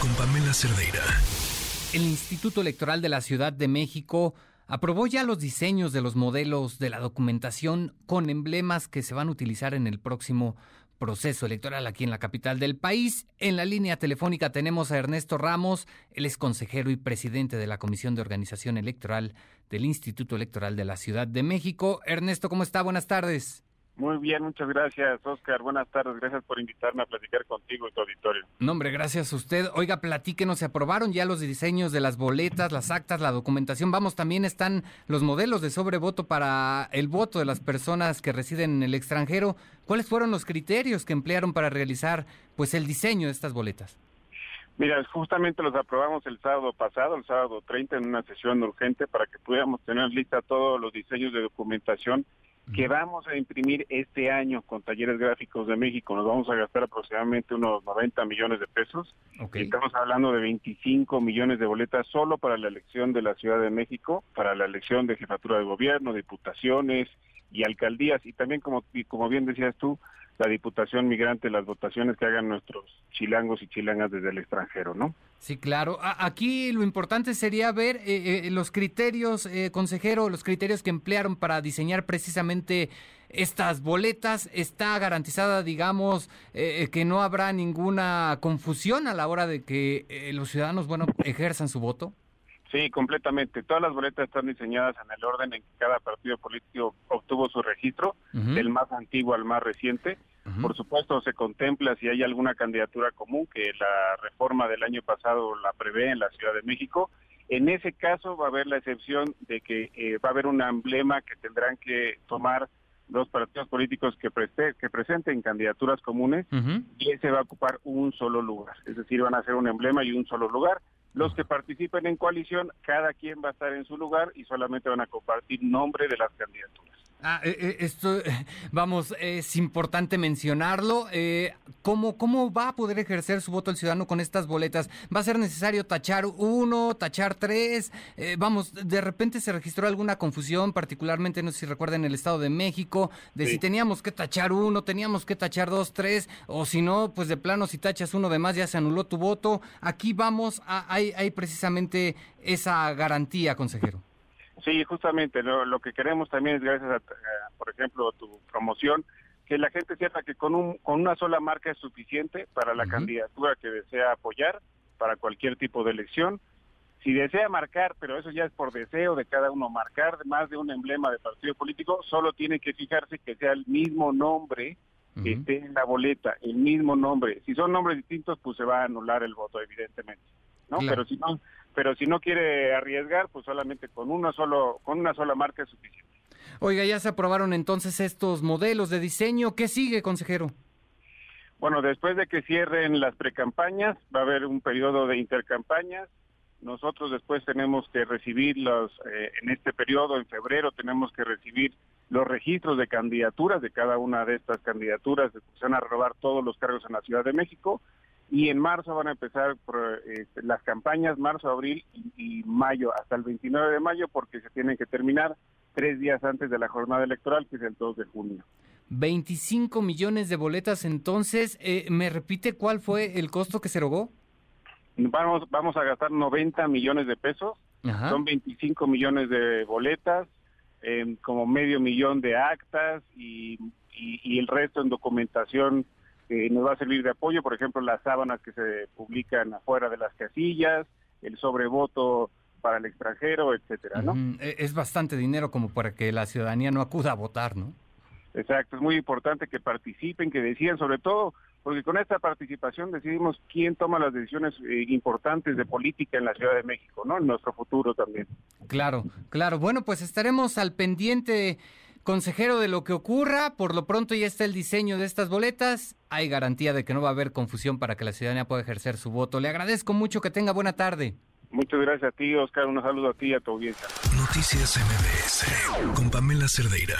Con Pamela. El Instituto Electoral de la Ciudad de México aprobó ya los diseños de los modelos de la documentación con emblemas que se van a utilizar en el próximo proceso electoral aquí en la capital del país. En la línea telefónica tenemos a Ernesto Ramos, él es consejero y presidente de la Comisión de Organización Electoral del Instituto Electoral de la Ciudad de México. Ernesto, ¿cómo está? Buenas tardes. Muy bien, muchas gracias, Oscar. Buenas tardes, gracias por invitarme a platicar contigo y tu auditorio. No, hombre, gracias a usted. Oiga, platíquenos, se aprobaron ya los diseños de las boletas, las actas, la documentación. Vamos, también están los modelos de sobrevoto para el voto de las personas que residen en el extranjero. ¿Cuáles fueron los criterios que emplearon para realizar pues el diseño de estas boletas? Mira, justamente los aprobamos el sábado pasado, el sábado 30, en una sesión urgente para que pudiéramos tener lista todos los diseños de documentación que vamos a imprimir este año con Talleres Gráficos de México. Nos vamos a gastar aproximadamente unos 90 millones de pesos. Estamos hablando de 25 millones de boletas solo para la elección de la Ciudad de México, para la elección de jefatura de gobierno, diputaciones y alcaldías. Y también, como, como bien decías tú, la Diputación Migrante, las votaciones que hagan nuestros chilangos y chilangas desde el extranjero, ¿no? Sí, claro. Aquí lo importante sería ver eh, eh, los criterios, eh, consejero, los criterios que emplearon para diseñar precisamente estas boletas. Está garantizada, digamos, que no habrá ninguna confusión a la hora de que los ciudadanos, bueno, ejerzan su voto. Sí, completamente. Todas las boletas están diseñadas en el orden en que cada partido político obtuvo su registro, del más antiguo al más reciente. Por supuesto, se contempla si hay alguna candidatura común, que la reforma del año pasado la prevé en la Ciudad de México. En ese caso va a haber la excepción de que eh, va a haber un emblema que tendrán que tomar los partidos políticos que, que presenten candidaturas comunes y ese va a ocupar un solo lugar. Es decir, van a ser un emblema y un solo lugar. Los que participen en coalición, cada quien va a estar en su lugar y solamente van a compartir nombre de las candidaturas. Ah, eh, eh, esto, vamos, es importante mencionarlo. Eh, ¿cómo, ¿Cómo va a poder ejercer su voto el ciudadano con estas boletas? ¿Va a ser necesario tachar uno, tachar tres? vamos, de repente se registró alguna confusión, particularmente, no sé si recuerdan, en el Estado de México, de si teníamos que tachar uno, teníamos que tachar dos, tres, o si no, pues de plano, si tachas uno de más, ya se anuló tu voto. Aquí vamos, a, hay, hay precisamente esa garantía, consejero. Sí, justamente lo, que queremos también es gracias a, por ejemplo, tu promoción, que la gente sepa que con, un, con una sola marca es suficiente para la candidatura que desea apoyar, para cualquier tipo de elección. Si desea marcar, pero eso ya es por deseo de cada uno, marcar más de un emblema de partido político, solo tiene que fijarse que sea el mismo nombre que esté en la boleta, el mismo nombre. Si son nombres distintos, pues se va a anular el voto, evidentemente. ¿no? Pero si no, pero si no quiere arriesgar, pues solamente con una solo con una sola marca es suficiente. Oiga, ya se aprobaron entonces estos modelos de diseño. ¿Qué sigue, consejero? Bueno, después de que cierren las precampañas, va a haber un periodo de intercampañas. Nosotros después tenemos que recibir los, eh, en este periodo, en febrero, tenemos que recibir los registros de candidaturas de cada una de estas candidaturas. Se van a robar todos los cargos en la Ciudad de México y en marzo van a empezar este, las campañas, marzo, abril y, mayo, hasta el 29 de mayo, porque se tienen que terminar tres días antes de la jornada electoral, que es el 2 de junio. 25 millones de boletas, entonces, eh, ¿me repite cuál fue el costo que se rogó? Vamos, vamos a gastar 90 millones de pesos, son 25 millones de boletas, como medio millón de actas y, y el resto en documentación que nos va a servir de apoyo, por ejemplo, las sábanas que se publican afuera de las casillas, el sobrevoto para el extranjero, etcétera, ¿no? E, es bastante dinero como para que la ciudadanía no acuda a votar, ¿no? Exacto, es muy importante que participen, que decidan, sobre todo porque con esta participación decidimos quién toma las decisiones eh, importantes de política en la Ciudad de México, ¿no? En nuestro futuro también. Claro, claro. Bueno, pues estaremos al pendiente consejero de lo que ocurra. Por lo pronto ya está el diseño de estas boletas. Hay garantía de que no va a haber confusión para que la ciudadanía pueda ejercer su voto. Le agradezco mucho que tenga buena tarde. Muchas gracias a ti, Oscar. Un saludo a ti y a tu audiencia. Noticias MBS con Pamela Cerdeira.